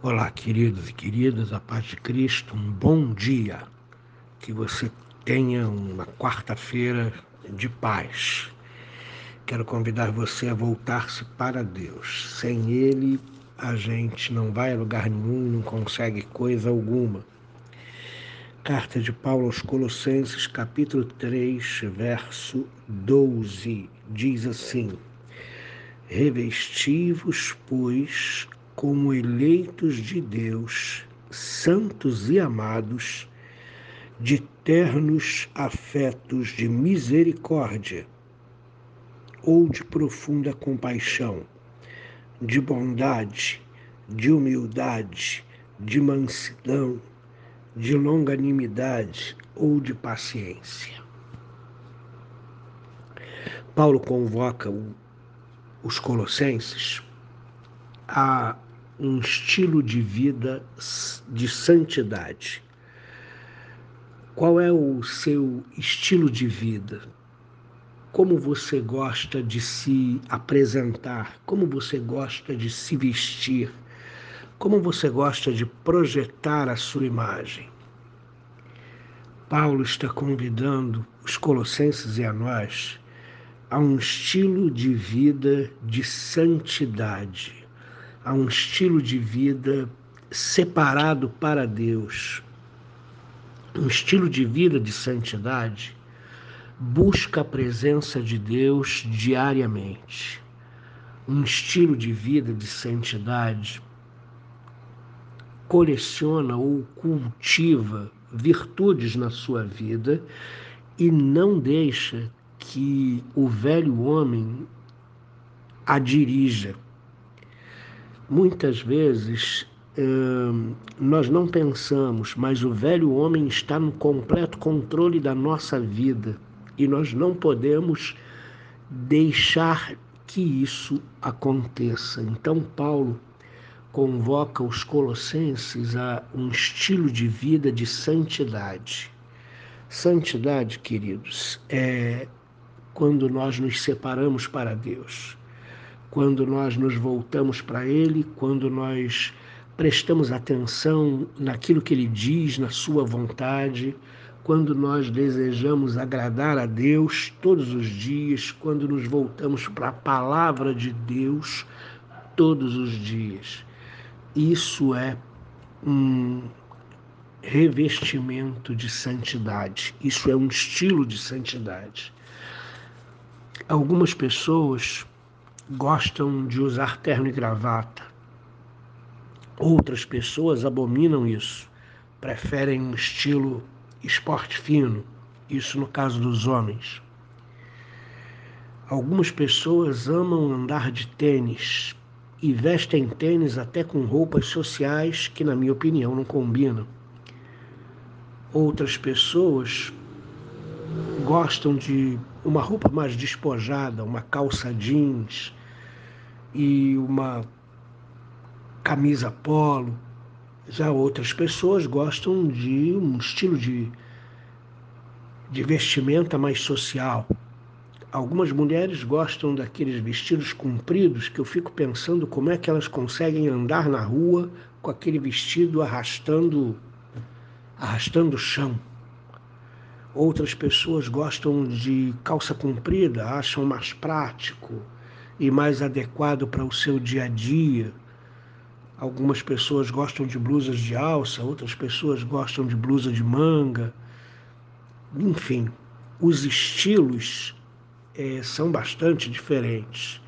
Olá, queridos e queridas, a paz de Cristo, um bom dia. Que você tenha uma quarta-feira de paz. Quero convidar você a voltar-se para Deus. Sem Ele, a gente não vai a lugar nenhum, não consegue coisa alguma. Carta de Paulo aos Colossenses, capítulo 3, verso 12, diz assim: Revesti-vos, pois, como eleitos de Deus, santos e amados, de ternos afetos de misericórdia ou de profunda compaixão, de bondade, de humildade, de mansidão, de longanimidade ou de paciência. Paulo convoca os colossenses a um estilo de vida de santidade. Qual é o seu estilo de vida? Como você gosta de se apresentar? Como você gosta de se vestir? Como você gosta de projetar a sua imagem? Paulo está convidando os colossenses e a nós a um estilo de vida de santidade, a um estilo de vida separado para Deus. Um estilo de vida de santidade busca a presença de Deus diariamente. Um estilo de vida de santidade coleciona ou cultiva virtudes na sua vida e não deixa que o velho homem a dirija. Muitas vezes hum, nós não pensamos, mas o velho homem está no completo controle da nossa vida e nós não podemos deixar que isso aconteça. Então, Paulo convoca os colossenses a um estilo de vida de santidade. Santidade, queridos, é quando nós nos separamos para Deus, quando nós nos voltamos para Ele, quando nós prestamos atenção naquilo que Ele diz, na Sua vontade, quando nós desejamos agradar a Deus todos os dias, quando nos voltamos para a palavra de Deus todos os dias. Isso é um revestimento de santidade, isso é um estilo de santidade. Algumas pessoas gostam de usar terno e gravata, outras pessoas abominam isso, preferem um estilo esporte fino, isso no caso dos homens. Algumas pessoas amam andar de tênis, e vestem tênis até com roupas sociais que, na minha opinião, não combinam. Outras pessoas gostam de uma roupa mais despojada, uma calça jeans e uma camisa polo. Já outras pessoas gostam de um estilo de, de vestimenta mais social, Algumas mulheres gostam daqueles vestidos compridos que eu fico pensando como é que elas conseguem andar na rua com aquele vestido arrastando arrastando o chão. Outras pessoas gostam de calça comprida, acham mais prático e mais adequado para o seu dia a dia. Algumas pessoas gostam de blusas de alça, outras pessoas gostam de blusa de manga. Enfim, os estilos é, são bastante diferentes.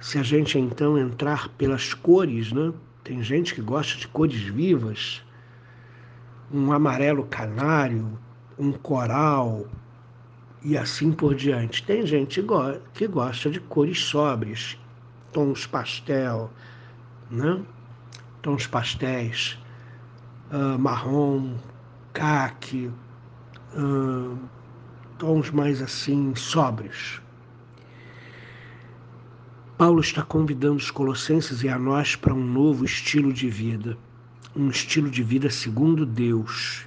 Se a gente então entrar pelas cores, né? tem gente que gosta de cores vivas, um amarelo canário, um coral e assim por diante. Tem gente que gosta de cores sóbrias, tons pastel, né? tons pastéis, uh, marrom, caque, uh, tons mais assim sóbrios. Paulo está convidando os colossenses e a nós para um novo estilo de vida, um estilo de vida segundo Deus.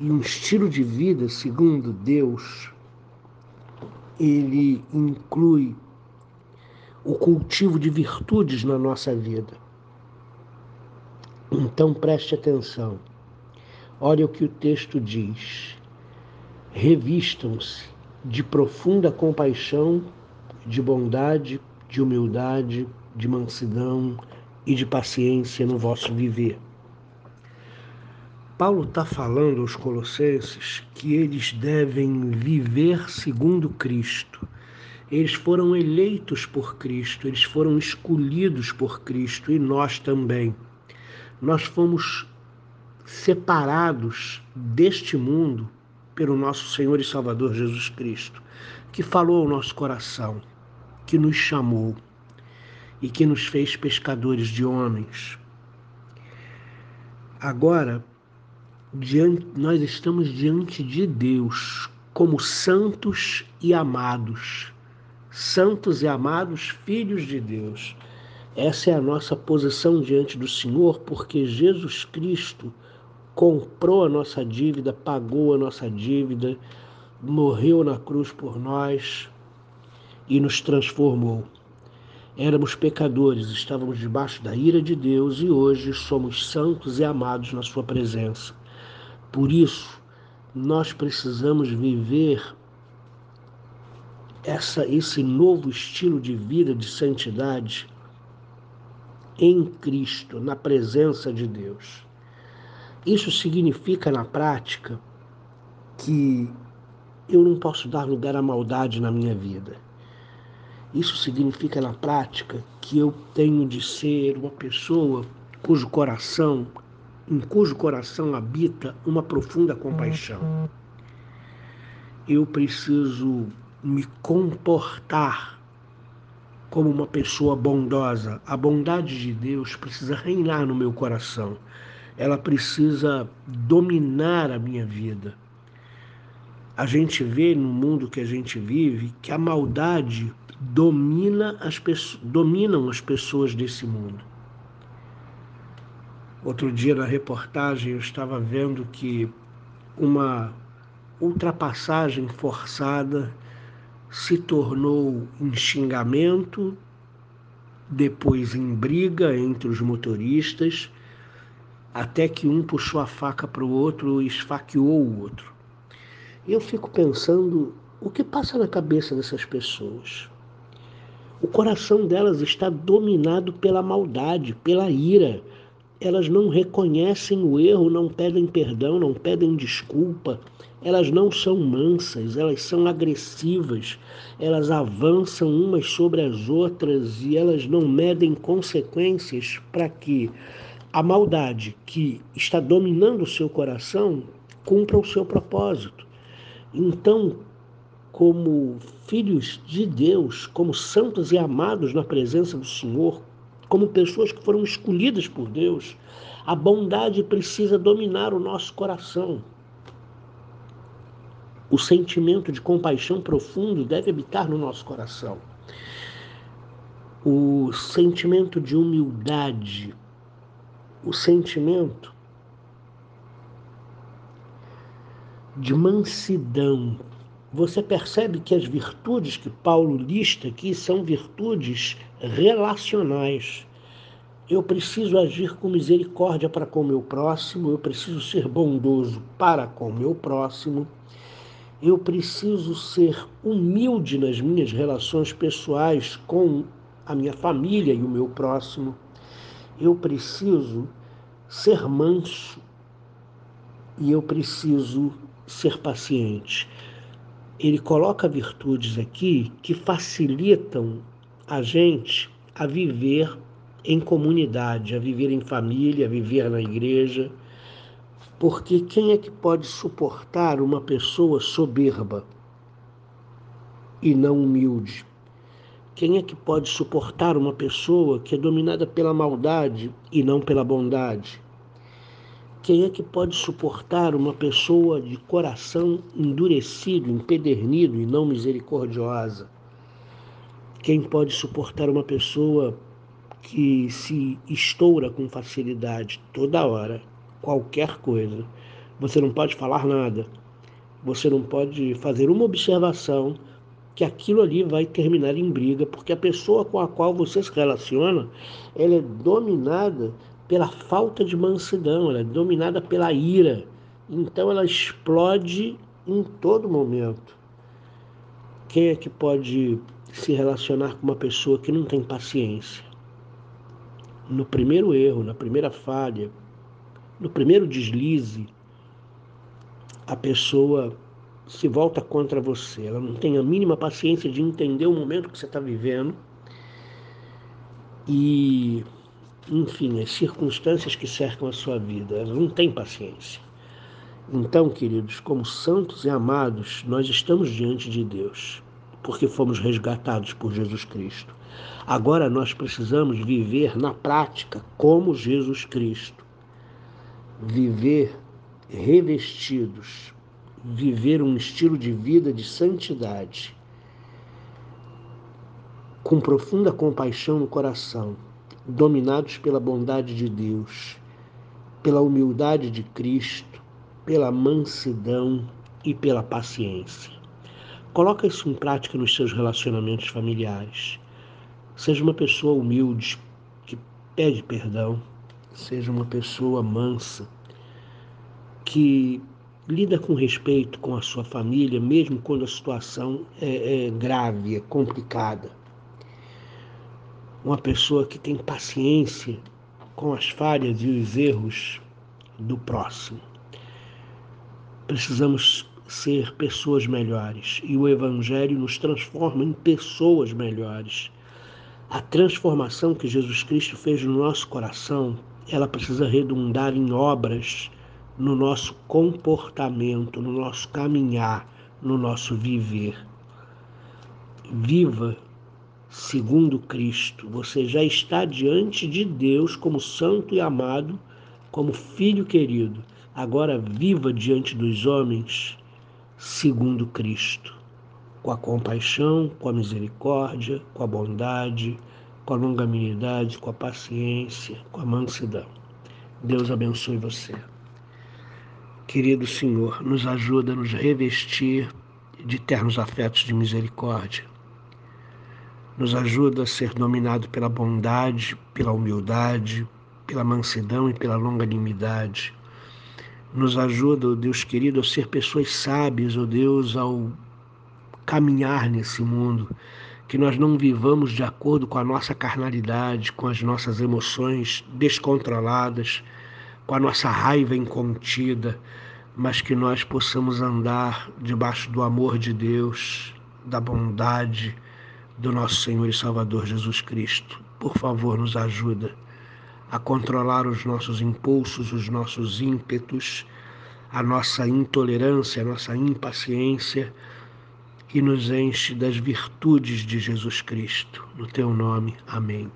E um estilo de vida segundo Deus, ele inclui o cultivo de virtudes na nossa vida. Então preste atenção. Olha o que o texto diz. Revistam-se de profunda compaixão, de bondade, de humildade, de mansidão e de paciência no vosso viver. Paulo está falando aos Colossenses que eles devem viver segundo Cristo. Eles foram eleitos por Cristo, eles foram escolhidos por Cristo e nós também. Nós fomos separados deste mundo pelo nosso Senhor e Salvador Jesus Cristo, que falou ao nosso coração, que nos chamou e que nos fez pescadores de homens. Agora, diante, nós estamos diante de Deus como santos e amados, santos e amados filhos de Deus. Essa é a nossa posição diante do Senhor, porque Jesus Cristo comprou a nossa dívida, pagou a nossa dívida, morreu na cruz por nós e nos transformou. Éramos pecadores, estávamos debaixo da ira de Deus e hoje somos santos e amados na Sua presença. Por isso, nós precisamos viver essa, esse novo estilo de vida de santidade em Cristo, na presença de Deus. Isso significa na prática que eu não posso dar lugar à maldade na minha vida. Isso significa na prática que eu tenho de ser uma pessoa cujo coração, em cujo coração habita uma profunda compaixão. Eu preciso me comportar como uma pessoa bondosa. A bondade de Deus precisa reinar no meu coração ela precisa dominar a minha vida. A gente vê no mundo que a gente vive que a maldade domina as pessoas, dominam as pessoas desse mundo. Outro dia na reportagem eu estava vendo que uma ultrapassagem forçada se tornou em xingamento, depois em briga entre os motoristas até que um puxou a faca para o outro e esfaqueou o outro. Eu fico pensando o que passa na cabeça dessas pessoas. O coração delas está dominado pela maldade, pela ira. Elas não reconhecem o erro, não pedem perdão, não pedem desculpa. Elas não são mansas, elas são agressivas. Elas avançam umas sobre as outras e elas não medem consequências para que a maldade que está dominando o seu coração cumpra o seu propósito. Então, como filhos de Deus, como santos e amados na presença do Senhor, como pessoas que foram escolhidas por Deus, a bondade precisa dominar o nosso coração. O sentimento de compaixão profundo deve habitar no nosso coração. O sentimento de humildade, o sentimento de mansidão. Você percebe que as virtudes que Paulo lista aqui são virtudes relacionais. Eu preciso agir com misericórdia para com o meu próximo, eu preciso ser bondoso para com o meu próximo, eu preciso ser humilde nas minhas relações pessoais com a minha família e o meu próximo eu preciso ser manso e eu preciso ser paciente. Ele coloca virtudes aqui que facilitam a gente a viver em comunidade, a viver em família, a viver na igreja. Porque quem é que pode suportar uma pessoa soberba e não humilde? Quem é que pode suportar uma pessoa que é dominada pela maldade e não pela bondade? Quem é que pode suportar uma pessoa de coração endurecido, empedernido e não misericordiosa? Quem pode suportar uma pessoa que se estoura com facilidade toda hora, qualquer coisa? Você não pode falar nada, você não pode fazer uma observação que aquilo ali vai terminar em briga, porque a pessoa com a qual você se relaciona, ela é dominada pela falta de mansidão, ela é dominada pela ira. Então ela explode em todo momento. Quem é que pode se relacionar com uma pessoa que não tem paciência? No primeiro erro, na primeira falha, no primeiro deslize, a pessoa se volta contra você. Ela não tem a mínima paciência de entender o momento que você está vivendo e enfim, as circunstâncias que cercam a sua vida. Ela não tem paciência. Então, queridos, como santos e amados, nós estamos diante de Deus, porque fomos resgatados por Jesus Cristo. Agora nós precisamos viver na prática como Jesus Cristo. Viver revestidos, viver um estilo de vida de santidade, com profunda compaixão no coração dominados pela bondade de Deus, pela humildade de Cristo, pela mansidão e pela paciência. Coloca isso em prática nos seus relacionamentos familiares. Seja uma pessoa humilde, que pede perdão, seja uma pessoa mansa, que lida com respeito com a sua família, mesmo quando a situação é, é grave, é complicada uma pessoa que tem paciência com as falhas e os erros do próximo. Precisamos ser pessoas melhores e o Evangelho nos transforma em pessoas melhores. A transformação que Jesus Cristo fez no nosso coração, ela precisa redundar em obras no nosso comportamento, no nosso caminhar, no nosso viver. Viva segundo Cristo. Você já está diante de Deus como santo e amado, como filho querido. Agora viva diante dos homens segundo Cristo, com a compaixão, com a misericórdia, com a bondade, com a longanimidade, com a paciência, com a mansidão. Deus abençoe você. Querido Senhor, nos ajuda a nos revestir de ternos afetos de misericórdia nos ajuda a ser dominado pela bondade, pela humildade, pela mansidão e pela longanimidade. Nos ajuda, oh Deus querido, a ser pessoas sábias, ó oh Deus, ao caminhar nesse mundo, que nós não vivamos de acordo com a nossa carnalidade, com as nossas emoções descontroladas, com a nossa raiva incontida, mas que nós possamos andar debaixo do amor de Deus, da bondade, do nosso Senhor e Salvador Jesus Cristo. Por favor, nos ajuda a controlar os nossos impulsos, os nossos ímpetos, a nossa intolerância, a nossa impaciência e nos enche das virtudes de Jesus Cristo. No teu nome, amém.